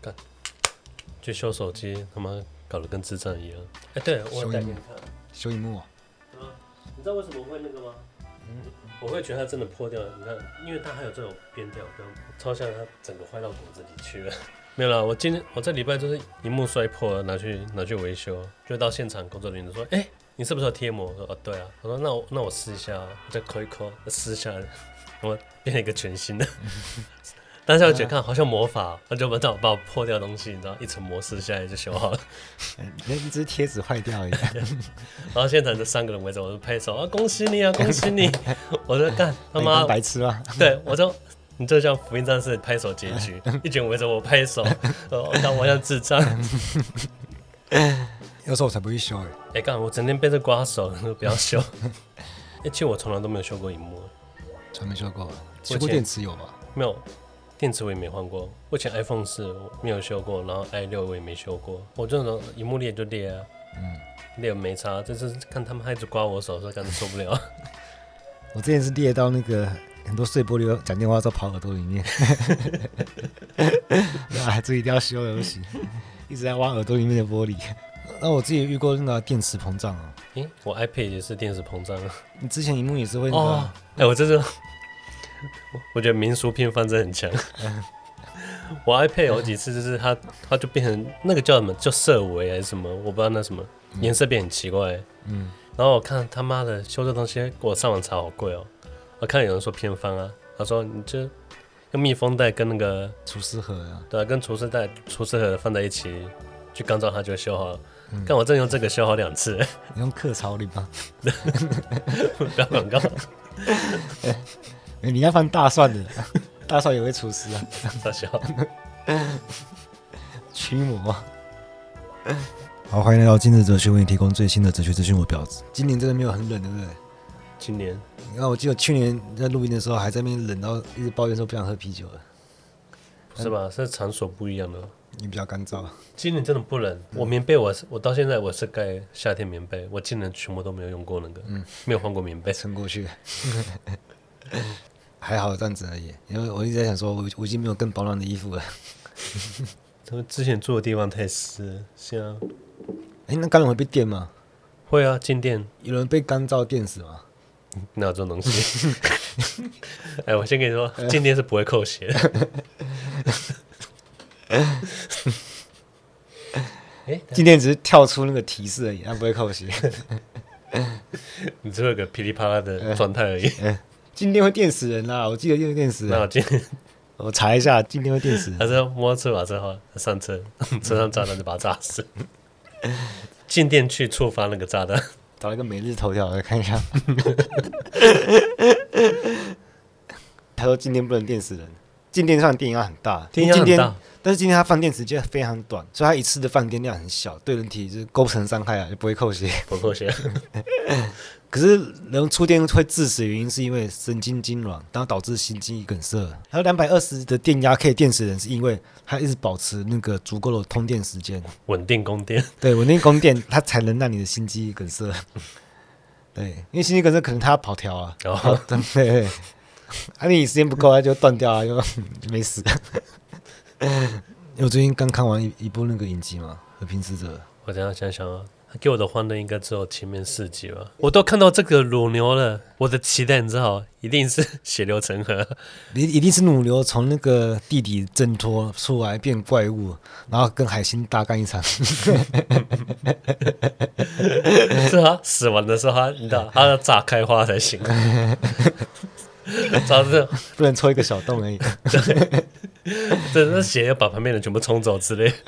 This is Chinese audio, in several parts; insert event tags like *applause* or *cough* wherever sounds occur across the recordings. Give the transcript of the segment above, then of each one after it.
干，去修手机，他妈搞得跟智障一样。哎、欸，对，我带给你看，修萤幕啊。你知道为什么会那个吗？嗯，我会觉得它真的破掉了。你看，因为它还有这种边掉，跟超像它整个坏到骨子里去了。*laughs* 没有了，我今天我这礼拜就是萤幕摔破了，拿去拿去维修，就到现场工作人员说：“哎、欸，你是不是要贴膜？”我说：“哦，对啊。”我说：“那我那我试一下，我再抠一抠，撕下来，*laughs* 我变成一个全新的。”但是我觉得看好像魔法，我就把这把我破掉的东西，你知道，一层膜撕下来就修好了。那一只贴纸坏掉一样。*laughs* 然后现场这三个人围着我，就拍手啊，恭喜你啊，*laughs* 恭喜你！我说干他妈白痴啊！对，我就你就叫福音战士拍手结局，*laughs* 一群围着我拍手，我当我像智障。有时候我才不会修哎。哎干，我整天被这刮手，不要修。哎，其实我从来都没有修过荧幕，从没修过，修过电池有吧？没有。电池我也没换过，我以前 iPhone 四没有修过，然后 i 六我也没修过。我这种萤幕裂就裂啊，嗯，裂没差。这次看他们还一直刮我手，说感觉受不了。*laughs* 我之前是裂到那个很多碎玻璃，讲电话都跑耳朵里面。啊，这一定要修的东西，一直在挖耳朵里面的玻璃。那我自己遇过那个电池膨胀啊。诶，我 iPad 也是电池膨胀啊。你之前荧幕也是会那个？哎、哦，我这是。*laughs* 我觉得民俗偏方真的很强。*laughs* 我 iPad 有几次就是它，它就变成那个叫什么叫色违还是什么，我不知道那什么颜色变很奇怪。嗯，然后我看他妈的修这东西，我上网查好贵哦。我看有人说偏方啊，他说你就用密封袋跟那个厨师盒啊，对啊，跟厨师袋、厨师盒放在一起去干燥，它就会修好了。看我真用这个修好两次。你用克槽里吗？*laughs* 不要广告。欸、你要放大蒜的，大蒜也会厨师啊。*laughs* 大小 *laughs* 驱魔。好，欢迎来到今日哲学，为你提供最新的哲学资讯。我表子，今年真的没有很冷，对不对？今年，你看，我记得去年在录音的时候，还在那边冷到一直抱怨说不想喝啤酒了。是吧？是场所不一样的。你比较干燥。今年真的不冷，我棉被我是我到现在我是盖夏天棉被，我今年全部都没有用过那个，嗯，没有换过棉被，撑过去。*laughs* 还好这样子而已，因为我一直在想说，我我已经没有更保暖的衣服了。*laughs* 他们之前住的地方太湿，像，哎、欸，那干冷会被电吗？会啊，静电。有人被干燥电死吗？哪有这种东西？*laughs* 哎，我先跟你说，*laughs* 静电是不会扣血的。哎，静电只是跳出那个提示而已，它不会扣血。你只有个噼里啪啦的状态而已。静电会电死人啦！我记得电电死人。那我今天 *laughs* 我查一下，静电会电死人。他说摸车把车后上车，*laughs* 车上炸弹就把他炸死。*laughs* 静电去触发那个炸弹，找一个每日头条来看一下。他说今天不能电死人，静电上的电压很大，电压很大。但是今天它放电时间非常短，所以它一次的放电量很小，对人体就是构不成伤害啊，就不会扣血，*laughs* 不扣血。*laughs* 可是人触电会致死的原因是因为神经痉挛，然后导致心肌梗塞。还有两百二十的电压可以电死人，是因为它一直保持那个足够的通电时间，稳定供电。对，稳定供电，它才能让你的心肌梗塞。*laughs* 对，因为心肌梗塞可能它要跑调啊，哦、对，*laughs* 啊你时间不够，它就断掉啊，就 *laughs* 没死。因 *laughs* 为我最近刚看完一一部那个影集嘛，《和平使者》。我等下想想啊，他给我的欢乐应该只有前面四集吧。我都看到这个乳牛了，我的期待你知道，一定是血流成河，一一定是乳牛从那个地底挣脱出来变怪物，然后跟海星大干一场。是啊，死亡的时候他，你知道，他要炸开花才行。*laughs* 早知道不能戳一个小洞而已。*laughs* 对，这那血要把旁边的人全部冲走之类。*laughs*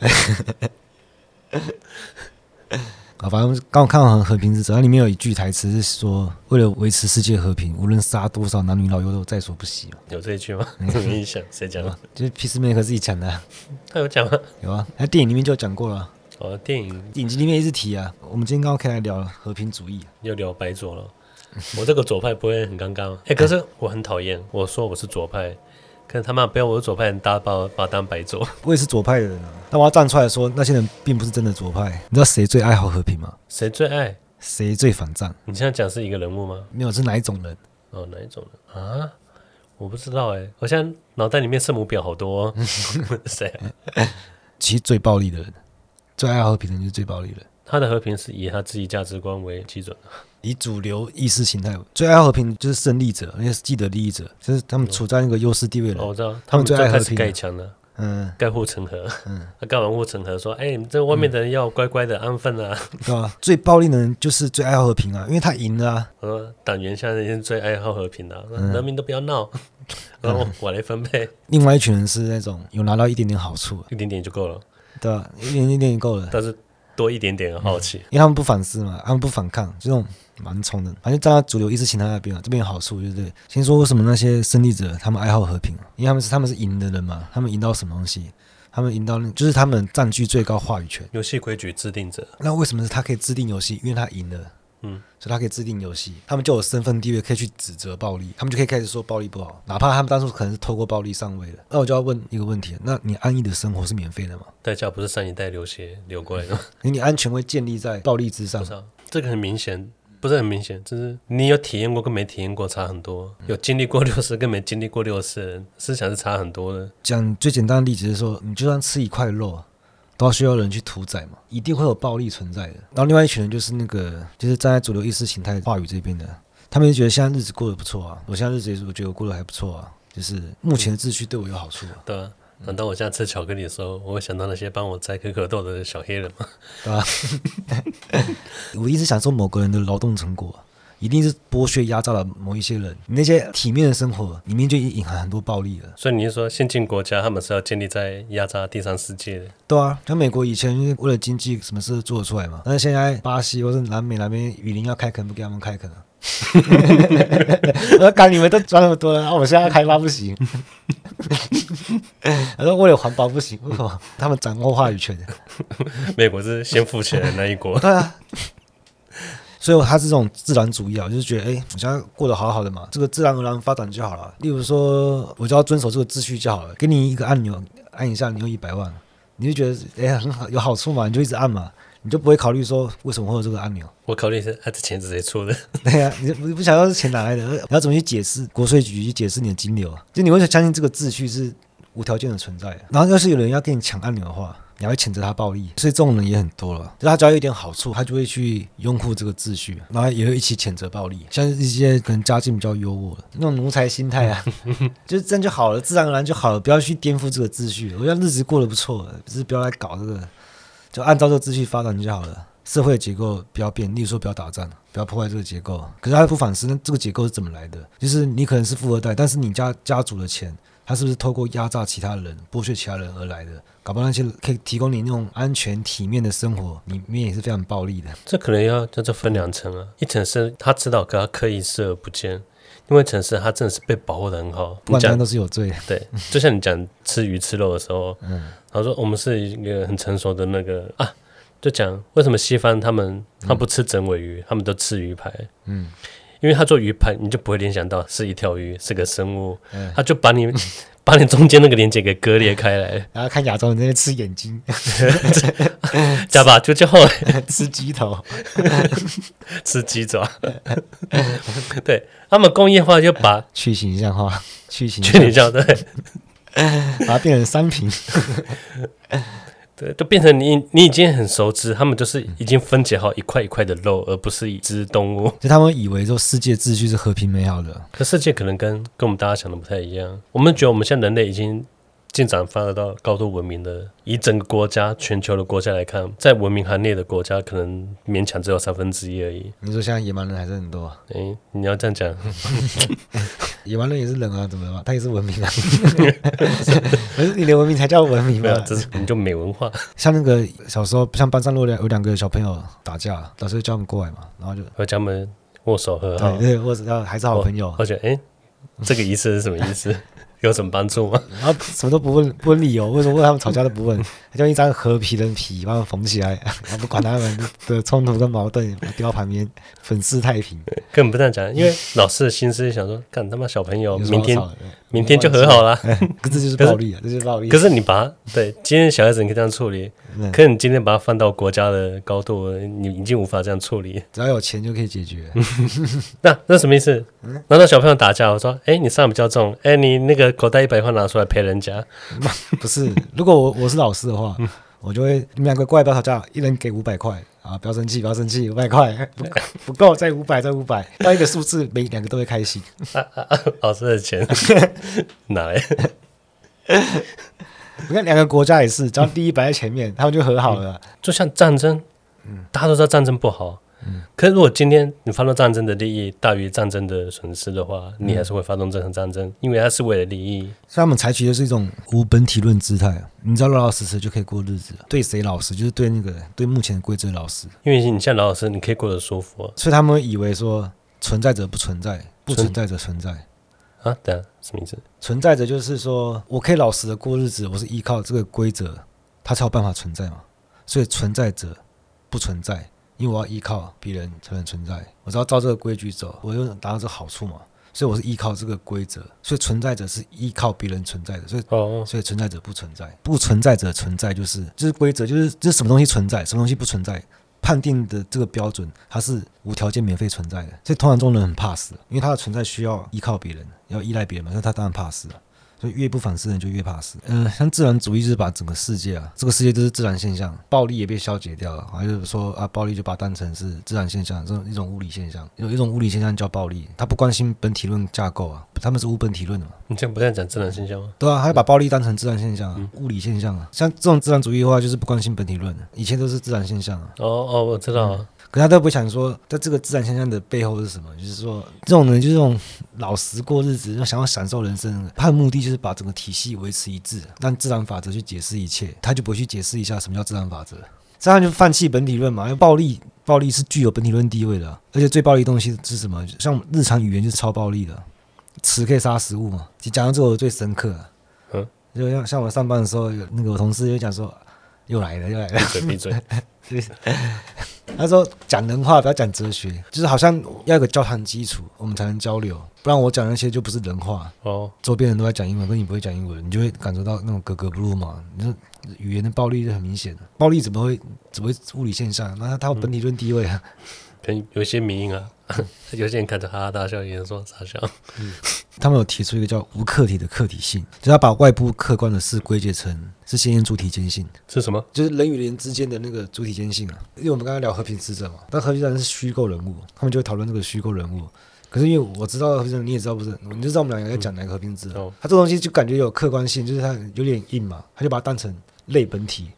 啊，反正刚看完《和平之子》，它里面有一句台词是说：“为了维持世界和平，无论杀多少男女老幼都在所不惜。”有这一句吗？没印象，谁讲的？就是 Peacemaker 自己讲的、啊。他有讲吗？有啊，他电影里面就讲过了。哦，电影影集里面一直提啊。我们今天刚刚可以来聊和平主义，又聊白左了。*laughs* 我这个左派不会很尴尬吗？哎、欸，可是我很讨厌，我说我是左派，可是他妈不要我是左派，大家把我把我当白左。*laughs* 我也是左派的人啊，但我要站出来说，那些人并不是真的左派。你知道谁最爱好和平吗？谁最爱？谁最反战？你现在讲是一个人物吗？没有，是哪一种人？哦，哪一种人啊？我不知道哎，我现在脑袋里面圣母婊好多、哦。*laughs* 谁、啊？其实最暴力的人，最爱好和平的人就是最暴力的人。他的和平是以他自己价值观为基准的，以主流意识形态，最爱和平就是胜利者，而且是既得利益者，就是他们处在那个优势地位了。哦，我知道，他们最爱和平盖墙的。嗯，盖护城河，嗯，他盖完护城河说：“哎、欸，这外面的人要乖乖的安分啊，嗯、对吧、啊？最暴力的人就是最爱好和平啊，因为他赢了啊。我说党员现在已经最爱好和平了，嗯、人民都不要闹，然后我来分配。另外一群人是那种有拿到一点点好处，一点点就够了，对？一点点点就够了，但是多一点点的好奇、嗯，因为他们不反思嘛，他们不反抗，这种。蛮冲的，反正站在主流意识形态那边啊，这边有好处，对不对？先说为什么那些胜利者他们爱好和平，因为他们是他们是赢的人嘛，他们赢到什么东西？他们赢到就是他们占据最高话语权，游戏规矩制定者。那为什么是他可以制定游戏？因为他赢了，嗯，所以他可以制定游戏，他们就有身份地位，可以去指责暴力，他们就可以开始说暴力不好，哪怕他们当初可能是透过暴力上位的。那我就要问一个问题：那你安逸的生活是免费的吗？代价不是上一代流血流过来的吗？你 *laughs* 你安全会建立在暴力之上？这个很明显。不是很明显，就是你有体验过跟没体验过差很多，有经历过六十跟没经历过六十思想是差很多的。讲最简单的例子是说，你就算吃一块肉，都要需要人去屠宰嘛，一定会有暴力存在的。然后另外一群人就是那个，就是站在主流意识形态话语这边的，他们就觉得现在日子过得不错啊，我现在日子也是我觉得我过得还不错啊，就是目前的秩序对我有好处啊。对啊。难道我现在吃巧克力的时候，我会想到那些帮我摘可可豆的小黑人吗？对吧？*laughs* 我一直享受某个人的劳动成果，一定是剥削压榨了某一些人。你那些体面的生活里面就隐含很多暴力了。所以你是说，先进国家他们是要建立在压榨第三世界的？对啊，像美国以前为了经济，什么事都做得出来嘛。但是现在巴西或是南美那边雨林要开垦，不给他们开垦啊。*laughs* 我说：“干，你们都赚那么多了，我们现在要开发不行。”他说：“为了环保不行，为什么？他们掌握话语权。*laughs* 美国是先富起来的那一国。”对啊，所以他是这种自然主义啊，就是觉得，哎、我现在过得好好的嘛，这个自然而然发展就好了。例如说，我就要遵守这个秩序就好了，给你一个按钮，按一下，你有一百万，你就觉得，哎、很好，有好处嘛，你就一直按嘛。你就不会考虑说为什么会有这个按钮？我考虑是他的钱是谁出的？对呀、啊，你不不想要是钱哪来的？你要怎么去解释国税局去解释你的金流啊？就你为什么相信这个秩序是无条件的存在？然后要是有人要跟你抢按钮的话，你会谴责他暴力，所以这种人也很多了。就他只要有一点好处，他就会去拥护这个秩序，然后也会一起谴责暴力。像一些可能家境比较优渥的那种奴才心态啊，*laughs* 就是这样就好了，自然而然就好了，不要去颠覆这个秩序。我觉得日子过得不错，只是不要来搞这个。就按照这个秩序发展就好了，社会的结构不要变，例如说不要打仗，不要破坏这个结构。可是他不反思，那这个结构是怎么来的？就是你可能是富二代，但是你家家族的钱，他是不是透过压榨其他人、剥削其他人而来的？搞不好那些可以提供你那种安全体面的生活，里面也是非常暴力的。这可能要这这分两层啊，一层是他知道，可他刻意视而不见。因为城市他真的是被保护的很好，万般都是有罪。对，就像你讲吃鱼吃肉的时候，嗯，他说我们是一个很成熟的那个啊，就讲为什么西方他们他不吃整尾鱼，嗯、他们都吃鱼排，嗯，因为他做鱼排，你就不会联想到是一条鱼，是个生物，嗯、他就把你。*laughs* 把你中间那个连接给割裂开来，然 *laughs* 后看亚洲人在那吃眼睛，*laughs* 加吧就叫吃鸡头，吃鸡爪。对，他们工业化就把去形象化，去形去形象对，把它变成商品。对，就变成你，你已经很熟知，他们就是已经分解好一块一块的肉，而不是一只动物。*laughs* 就他们以为说世界秩序是和平美好的，可世界可能跟跟我们大家想的不太一样。我们觉得我们现在人类已经。进展发展到高度文明的，以整个国家、全球的国家来看，在文明行列的国家，可能勉强只有三分之一而已。你说现在野蛮人还是很多？哎、欸，你要这样讲，*laughs* 野蛮人也是人啊，怎么了？他也是文明啊。*laughs* 可是你的文明才叫文明嘛？只是你就没文化。像那个小时候，像班上有两有两个小朋友打架，老师就叫他们过来嘛，然后就和他们握手和好，对，握手要还是好朋友。而且，哎，这个仪式是什么意思？有什么帮助吗？*laughs* 然后什么都不问，不问理由，为什么问他们吵架都不问？*laughs* 他就一张和皮的皮把他们缝起来，然后不管他们的冲突跟矛盾，丢到旁边，*laughs* 粉饰太平。根本不这样讲，因为老师的心思想说，干他妈小朋友，明天明天就和好了。可是这就是暴力啊，这就是暴力。可是你把对今天小孩子你可以这样处理，可是你今天把它放到国家的高度，你已经无法这样处理。只要有钱就可以解决。*laughs* 那那什么意思？难道小朋友打架？我说，哎，你伤比较重，哎，你那个。口袋一百块拿出来赔人家。*laughs* 不是，如果我我是老师的话，我就会你们两个过来不要吵架，一人给五百块啊！不要生气，不要生气，五百块不 *laughs* 不够，再五百，再五百，到一个数字，每两个都会开心。啊啊啊、老师的钱哪来？你看两个国家也是，只要第一摆在前面，他们就和好了。就像战争，大家都知道战争不好。嗯，可是如果今天你发动战争的利益大于战争的损失的话，你还是会发动这场战争，因为它是为了利益。所以他们采取的是一种无本体论姿态，你只要老老实实就可以过日子。对谁老实，就是对那个对目前的规则老实。因为你像老老实，你可以过得舒服。所以他们以为说存在者不存在，不存在者存在。啊，对啊，什么意思？存在者就是说我可以老实的过日子，我是依靠这个规则，它才有办法存在嘛。所以存在者不存在。因为我要依靠别人才能存在，我只要照这个规矩走，我就达到这个好处嘛。所以我是依靠这个规则，所以存在者是依靠别人存在的，所以哦所以存在者不存在，不存在者存在就是就是规则，就是这是什么东西存在，什么东西不存在，判定的这个标准，它是无条件免费存在的。所以通常中人很怕死，因为他的存在需要依靠别人，要依赖别人嘛，那他当然怕死了。所以越不反思的人就越怕死。嗯、呃，像自然主义就是把整个世界啊，这个世界都是自然现象，暴力也被消解掉了。还就是说啊，暴力就把它当成是自然现象，这种一种物理现象。有一种物理现象叫暴力，他不关心本体论架构啊，他们是无本体论的嘛。你这样不在讲自然现象吗？对啊，他把暴力当成自然现象、啊嗯，物理现象啊。像这种自然主义的话，就是不关心本体论，以前都是自然现象啊。哦哦，我知道啊。嗯可他都不想说，在这个自然现象的背后是什么？就是说，这种人就是这种老实过日子，想要享受人生。他的目的就是把整个体系维持一致，让自然法则去解释一切，他就不会去解释一下什么叫自然法则。这样就放弃本体论嘛？因为暴力，暴力是具有本体论地位的，而且最暴力的东西是什么？像日常语言就是超暴力的，词可以杀食物嘛？就讲到这个我最深刻，嗯，就像像我上班的时候，有那个我同事就讲说，又来了，又来了，闭嘴，闭嘴。*laughs* 他说：“讲人话，不要讲哲学，就是好像要有个交谈基础，我们才能交流。不然我讲那些就不是人话。哦，周边人都在讲英文，跟你不会讲英文，你就会感受到那种格格不入嘛。你说语言的暴力是很明显的，暴力怎么会怎么会物理现象？那它有本体论地位啊。*laughs* 可能有些迷因啊，*laughs* 有些人看着哈哈大笑，有人说傻笑。嗯，他们有提出一个叫无客体的客体性，就是要把外部客观的事归结成是先验主体间性。是什么？就是人与人之间的那个主体间性啊。因为我们刚才聊和平使者嘛，但和平使者是虚构人物，他们就会讨论这个虚构人物。可是因为我知道和平使者，你也知道不是？你就知道我们两个在讲哪个和平使者。哦，他这东西就感觉有客观性，就是他有点硬嘛，他就把它当成类本体。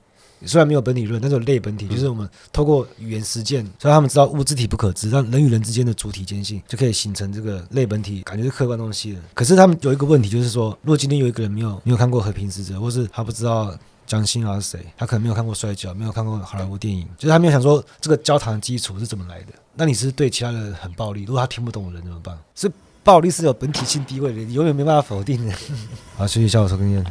虽然没有本体论，但是有类本体，就是我们透过语言实践，所以他们知道物质体不可知，让人与人之间的主体间性就可以形成这个类本体，感觉是客观东西的。可是他们有一个问题，就是说，如果今天有一个人没有没有看过《和平使者》，或是他不知道蒋欣啊是谁，他可能没有看过《摔跤》，没有看过好莱坞电影，就是他没有想说这个交谈基础是怎么来的。那你是对其他人很暴力，如果他听不懂的人怎么办？是暴力是有本体性地位的，你永远没办法否定的。*laughs* 好，谢谢小手跟烟。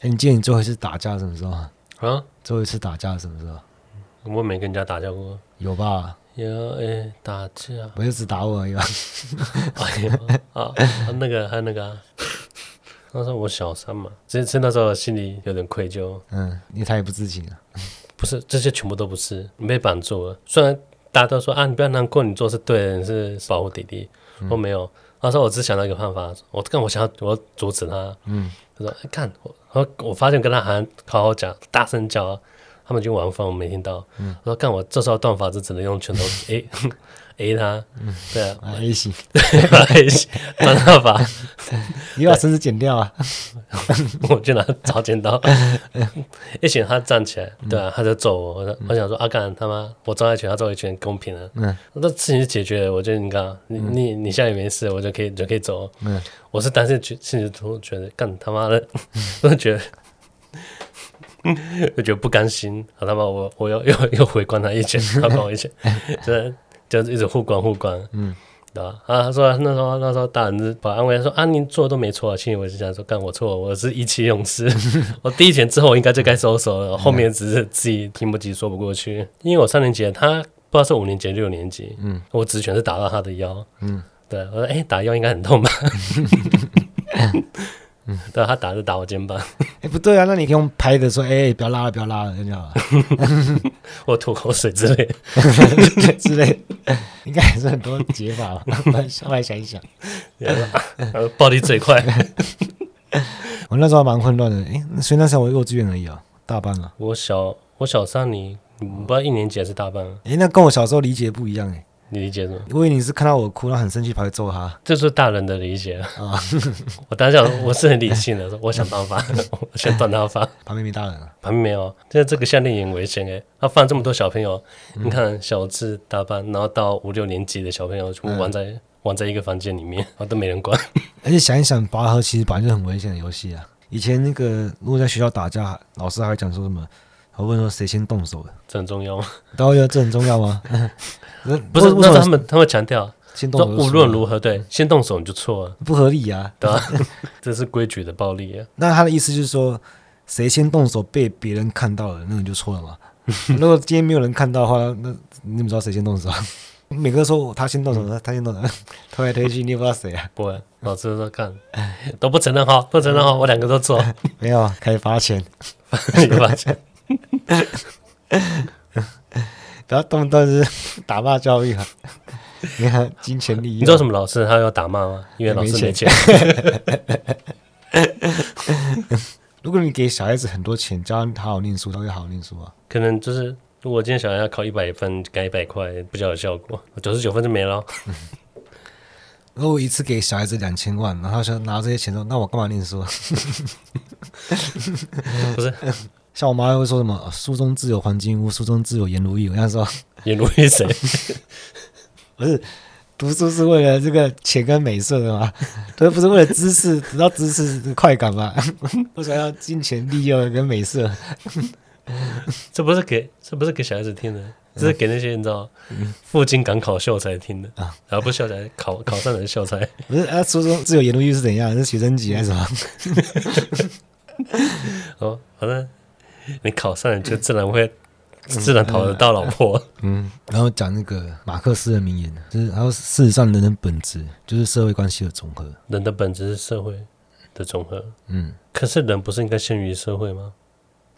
哎，你记得你最后一次打架什么时候啊？啊，最后一次打架什么时候？我没跟人家打架过。有吧？有哎，打架。不就只打我而已吧？*laughs* 哎呀啊，那个还有那个、啊，那时候我小三嘛，其实那时候心里有点愧疚。嗯，因为他也不知情啊。*laughs* 不是，这些全部都不是，你被绑住了。虽然大家都说啊，你不要难过，你做是对的，你是保护弟弟。我没有，那时候我只想到一个办法，我跟我想要我要阻止他。嗯，他说：“看我，我发现跟他还好好讲，大声叫，他们就玩疯，我没听到。嗯，我说干，我这时候断法子只能用拳头 A *laughs* A 他。嗯，对啊，A 型，*laughs* 对，A 型，断他法。*laughs* 你把绳子剪掉啊！我就拿找剪刀，一拳他站起来，对啊，他就揍我。我我想说，阿干他妈，我揍一拳，他揍一拳，公平了。嗯，那事情就解决了。我觉得你看，你你你现在也没事，我就可以就可以走。嗯，我是当心里都觉得干他妈的，我觉得，*laughs* 我觉得不甘心。他妈我我要又又回关他一拳，*laughs* 他关我一拳，就就一直互关互关。嗯。对吧？啊，他说那时候那时候大人是保安慰他说啊，你做的都没错，啊心里我是想说，干我错，我是意气用事，*laughs* 我第一拳之后应该就该收手了，后面只是自己听不及说不过去，因为我三年级，他不知道是五年级六年级，嗯，我直拳是打到他的腰，嗯，对我说哎、欸，打腰应该很痛吧。*laughs* 对，他打是打我肩膀。*laughs* 哎，不对啊，那你可以用拍的说，哎，不要拉了，不要拉了，这样好了。*laughs* 我吐口水之类之类，应该还是很多解法吧。后来想一想，暴力最快。我那时候蛮混乱的，哎，所以那时候我幼稚园而已啊，大班啊。我小我小三，你不知道一年级还是大班？啊哎，那跟我小时候理解不一样哎。你理解吗？因为你是看到我哭，然后很生气，跑去揍他。这是大人的理解啊！*laughs* 我当下我是很理性的，说我想办法，*laughs* 我先断他发。旁边没大人啊？旁边没有。现在这个夏令营很危险哎，他放这么多小朋友，你看小智大班，然后到五六年级的小朋友全部玩在玩在一个房间里面，然后都没人管。*laughs* 而且想一想，拔河其实本来就很危险的游戏啊。以前那个如果在学校打架，老师还会讲说什么？我问说谁先动手的？这很重要吗？都要这很重要吗？*laughs* 不是，那他们他们强调，先动手，无论如何，对，先动手你就错了，不合理啊，对吧？*laughs* 这是规矩的暴力啊。那他的意思就是说，谁先动手被别人看到了，那你就错了嘛。*laughs* 如果今天没有人看到的话，那你怎么知道谁先动手？每个说他先动手，他先动手，推来推去，你也不知道谁啊？不会，老师说看，都不承认哈，不承认哈，我两个都错。没有，开罚钱，罚钱。*laughs* 不要动不动是打骂教育啊！你看金钱利益，你知道什么老师他要打骂吗？因为老师没钱。*laughs* 如果你给小孩子很多钱，教他好好念书，他会好好念书啊。可能就是，如果今天小孩要考一百分，给一百块比较有效果，九十九分就没了。*laughs* 如果我一次给小孩子两千万，然后说拿这些钱说，那我干嘛念书？不是。像我妈会说什么“书中自有黄金屋，书中自有颜如玉”。我跟她说：“ *laughs* 颜如玉谁？*laughs* 不是读书是为了这个钱跟美色的吗？*laughs* 都不是为了知识得到知识的快感吗？为什么要金钱、利诱跟美色？这不是给这不是给小孩子听的，这是给那些你知道赴京赶考秀才听的啊！然后不是秀才考考上的秀才，不是啊？书中自有颜如玉是怎样？是学生级还是什么？哦，好的。你考上了，就自然会自然讨得到老婆。嗯，嗯，然后讲那个马克思的名言，就是然后事实上人的本质就是社会关系的总和。人的本质是社会的总和。嗯，可是人不是应该限于社会吗？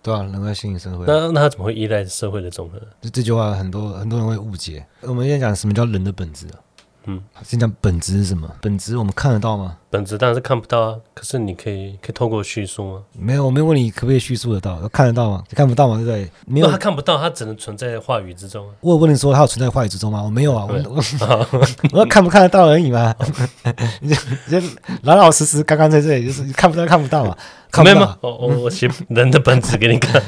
对啊，人该限于社会。那那他怎么会依赖社会的总和？就这句话，很多很多人会误解。我们现在讲什么叫人的本质啊？嗯，先讲本质是什么？本质我们看得到吗？本质当然是看不到啊。可是你可以可以透过叙述吗？没有，我没有问你可不可以叙述得到，看得到吗？看不到吗？对不对？没有，他看不到，他只能存在话语之中。我有问你说他有存在话语之中吗？我没有啊，我 *laughs* *laughs* 我我看不看得到而已嘛。*laughs* 你就老老实实，刚刚在这里就是看不到，看不到嘛。看没有吗？我我我写人的本质给你看，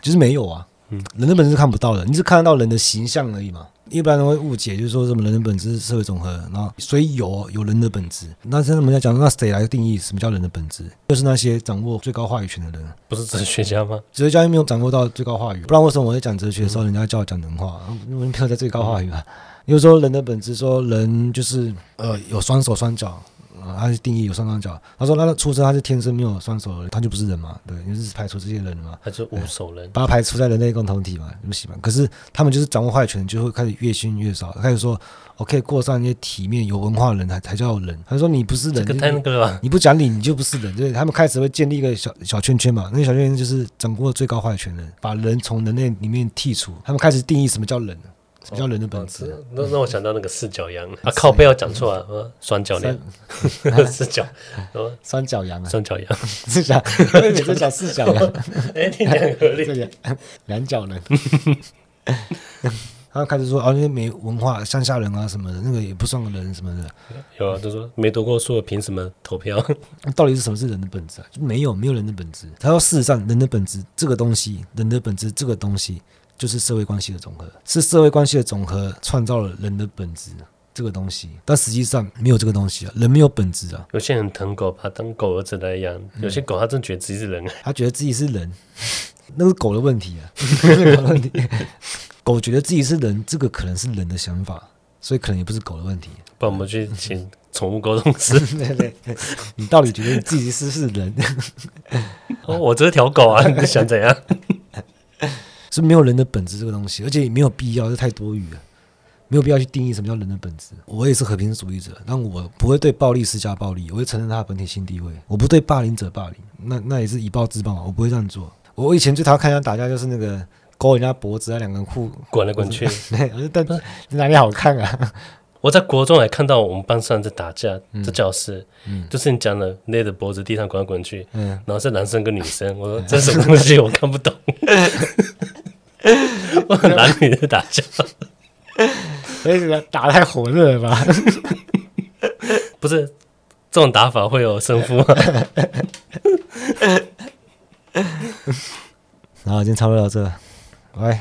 就是没有啊。嗯，人的本质是看不到的，你是看得到人的形象而已嘛。一般人会误解，就是说什么人的本质是社会总和，然后所以有有人的本质。那现在我们在讲，那谁来定义什么叫人的本质？就是那些掌握最高话语权的人，不是哲学家吗？哲学家又没有掌握到最高话语，不然为什么我在讲哲学的时候，人家叫我讲人话？因为没有在最高话语啊。又说人的本质，说人就是呃有双手双脚，呃，他是定义有双双脚。他说他的出生他是天生没有双手他就不是人嘛？对，你是排除这些人嘛？他就无手人，把他排除在人类共同体嘛？不喜欢？可是他们就是掌握话语权，就会开始越训越少，开始说我可以过上一些体面、有文化的人才才叫人。他说你不是人，这个太那个了？你不讲理，你就不是人。对，他们开始会建立一个小小圈圈嘛？那个小圈圈就是掌握最高话语权的人，把人从人类里面剔除。他们开始定义什么叫人。什么叫人的本质？那那我想到那个四角羊 *laughs* 啊，靠背要讲错啊，双脚羊，*laughs* 四脚，双脚羊啊，双脚羊，*laughs* 四脚，你在讲四脚羊？哎，听起来合理。两脚人，他开始说啊，那些没文化乡下人啊什么的，那个也不算个人什么的。有啊，他说没读过书，凭什么投票？到底是什么是人的本质啊？就没有，没有人的本质。他说，事实上，人的本质这个东西，人的本质这个东西。就是社会关系的总和，是社会关系的总和创造了人的本质这个东西，但实际上没有这个东西啊，人没有本质啊。有些人疼狗，把它当狗儿子来养；有些狗，它真觉得自己是人，他觉得自己是人，*laughs* 那是狗的问题啊。狗的问题，*laughs* 狗觉得自己是人，这个可能是人的想法，所以可能也不是狗的问题。不然我们去请宠物沟通师。*laughs* 对对对，你到底觉得你自己是是人？哦，我这条狗啊，你想怎样？是没有人的本质这个东西，而且也没有必要，这太多余了，没有必要去定义什么叫人的本质。我也是和平主义者，但我不会对暴力施加暴力，我会承认他的本体性地位。我不对霸凌者霸凌，那那也是以暴制暴，我不会这样做。我以前最讨厌看人家打架，就是那个勾人家脖子啊，两个人互滚来滚去，*laughs* 对，但是哪里好看啊？*laughs* 我在国中还看到我们班上在打架，嗯、在教室，嗯、就是你讲的勒着脖子地上滚来滚去，嗯、然后是男生跟女生，我说这是什么东西？*laughs* 我看不懂。男女的打架，*laughs* 所以打太火热了吧？*laughs* 不是，这种打法会有胜负吗？然后已经差不多到这，喂。